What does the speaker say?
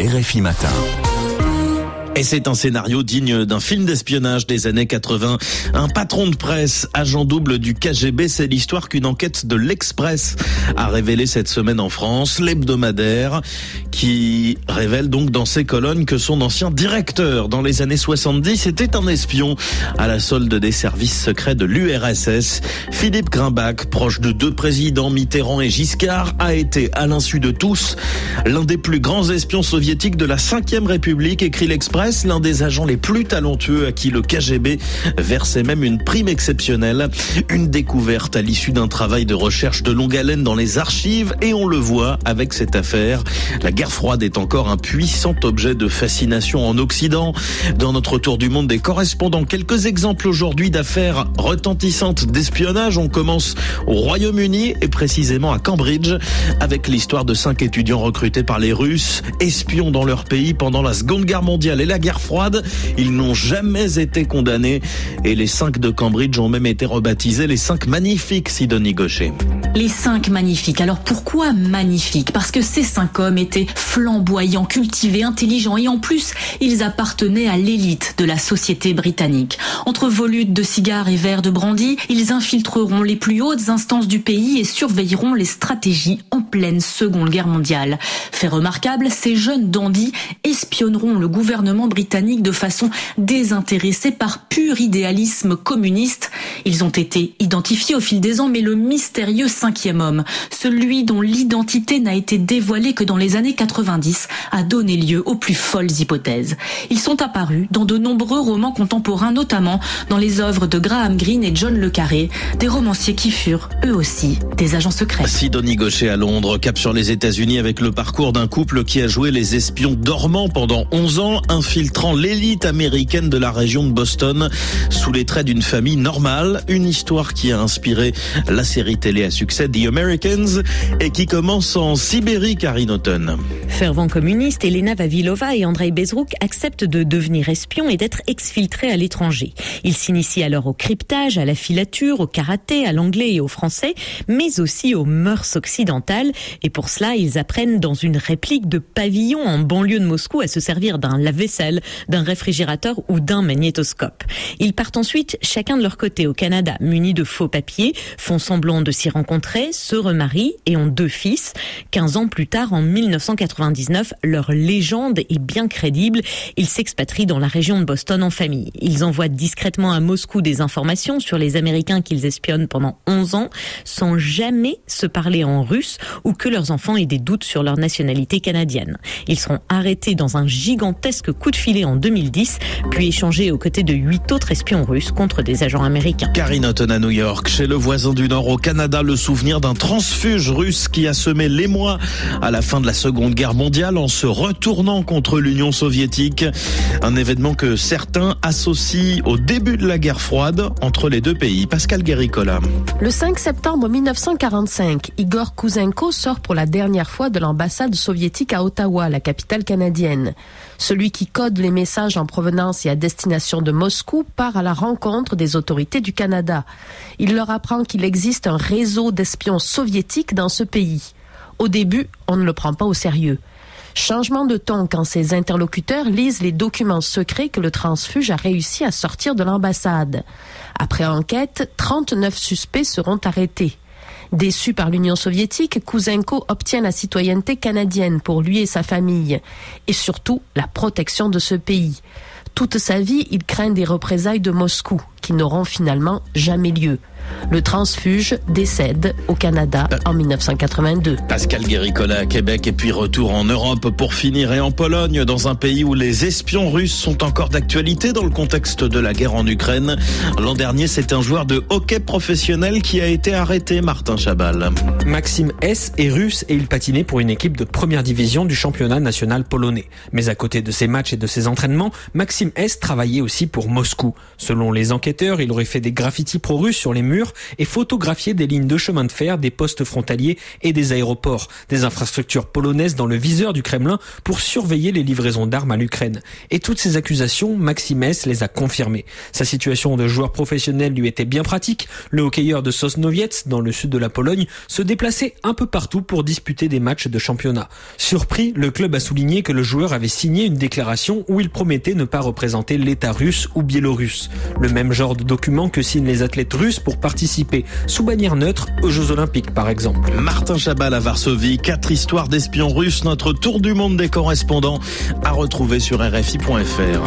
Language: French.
RFI Matin. Et c'est un scénario digne d'un film d'espionnage des années 80. Un patron de presse, agent double du KGB, c'est l'histoire qu'une enquête de l'Express a révélé cette semaine en France, l'hebdomadaire, qui révèle donc dans ses colonnes que son ancien directeur dans les années 70 était un espion à la solde des services secrets de l'URSS. Philippe Grimbach, proche de deux présidents Mitterrand et Giscard, a été, à l'insu de tous, l'un des plus grands espions soviétiques de la 5 République, écrit l'Express l'un des agents les plus talentueux à qui le KGB versait même une prime exceptionnelle. Une découverte à l'issue d'un travail de recherche de longue haleine dans les archives et on le voit avec cette affaire. La guerre froide est encore un puissant objet de fascination en Occident. Dans notre tour du monde des correspondants, quelques exemples aujourd'hui d'affaires retentissantes d'espionnage. On commence au Royaume-Uni et précisément à Cambridge avec l'histoire de cinq étudiants recrutés par les Russes, espions dans leur pays pendant la Seconde Guerre mondiale la guerre froide. Ils n'ont jamais été condamnés et les cinq de Cambridge ont même été rebaptisés les cinq magnifiques, Sidonie Gaucher. Les cinq magnifiques. Alors pourquoi magnifiques? Parce que ces cinq hommes étaient flamboyants, cultivés, intelligents et en plus, ils appartenaient à l'élite de la société britannique. Entre volutes de cigares et verres de brandy, ils infiltreront les plus hautes instances du pays et surveilleront les stratégies en pleine Seconde Guerre mondiale. Fait remarquable, ces jeunes dandys espionneront le gouvernement britannique de façon désintéressée par pur idéalisme communiste. Ils ont été identifiés au fil des ans, mais le mystérieux cinquième homme, celui dont l'identité n'a été dévoilée que dans les années 90, a donné lieu aux plus folles hypothèses. Ils sont apparus dans de nombreux romans contemporains, notamment dans les œuvres de Graham Greene et John Le Carré, des romanciers qui furent, eux aussi, des agents secrets. Sidonie Gaucher à Londres, cap sur les États-Unis avec le parcours d'un couple qui a joué les espions dormants pendant 11 ans, infiltrant l'élite américaine de la région de Boston sous les traits d'une famille normale. Une histoire qui a inspiré la série télé à succès The Americans et qui commence en Sibérie, Karine Autumn. Fervent communiste, Elena Vavilova et Andrei Bezruk acceptent de devenir espions et d'être exfiltrés à l'étranger. Ils s'initient alors au cryptage, à la filature, au karaté, à l'anglais et au français, mais aussi aux mœurs occidentales. Et pour cela, ils apprennent dans une réplique de pavillon en banlieue de Moscou à se servir d'un lave-vaisselle d'un réfrigérateur ou d'un magnétoscope. Ils partent ensuite chacun de leur côté au Canada, munis de faux papiers, font semblant de s'y rencontrer, se remarient et ont deux fils. 15 ans plus tard, en 1999, leur légende est bien crédible. Ils s'expatrient dans la région de Boston en famille. Ils envoient discrètement à Moscou des informations sur les Américains qu'ils espionnent pendant 11 ans, sans jamais se parler en russe ou que leurs enfants aient des doutes sur leur nationalité canadienne. Ils seront arrêtés dans un gigantesque coup de filé en 2010, puis échangé aux côtés de huit autres espions russes contre des agents américains. Karine à New York, chez le voisin du Nord au Canada, le souvenir d'un transfuge russe qui a semé l'émoi à la fin de la Seconde Guerre mondiale en se retournant contre l'Union soviétique. Un événement que certains associent au début de la guerre froide entre les deux pays. Pascal Guéricola. Le 5 septembre 1945, Igor Kouzenko sort pour la dernière fois de l'ambassade soviétique à Ottawa, la capitale canadienne. Celui qui code les messages en provenance et à destination de Moscou part à la rencontre des autorités du Canada. Il leur apprend qu'il existe un réseau d'espions soviétiques dans ce pays. Au début, on ne le prend pas au sérieux. Changement de ton quand ses interlocuteurs lisent les documents secrets que le transfuge a réussi à sortir de l'ambassade. Après enquête, 39 suspects seront arrêtés. Déçu par l'Union soviétique, Kouzenko obtient la citoyenneté canadienne pour lui et sa famille, et surtout la protection de ce pays. Toute sa vie, il craint des représailles de Moscou, qui n'auront finalement jamais lieu. Le transfuge décède au Canada en 1982. Pascal Guéricola à Québec et puis retour en Europe pour finir et en Pologne, dans un pays où les espions russes sont encore d'actualité dans le contexte de la guerre en Ukraine. L'an dernier, c'est un joueur de hockey professionnel qui a été arrêté, Martin Chabal. Maxime S est russe et il patinait pour une équipe de première division du championnat national polonais. Mais à côté de ses matchs et de ses entraînements, Maxime S travaillait aussi pour Moscou. Selon les enquêteurs, il aurait fait des graffitis pro-russes sur les murs et photographié des lignes de chemin de fer, des postes frontaliers et des aéroports, des infrastructures polonaises dans le viseur du Kremlin pour surveiller les livraisons d'armes à l'Ukraine. Et toutes ces accusations, Maximès les a confirmées. Sa situation de joueur professionnel lui était bien pratique. Le hockeyeur de Sosnowiec, dans le sud de la Pologne, se déplaçait un peu partout pour disputer des matchs de championnat. Surpris, le club a souligné que le joueur avait signé une déclaration où il promettait ne pas représenter l'État russe ou biélorusse. Le même genre de document que signent les athlètes russes pour participer sous bannière neutre aux Jeux Olympiques par exemple. Martin Chabal à Varsovie, quatre histoires d'espions russes, notre tour du monde des correspondants à retrouver sur RFI.fr.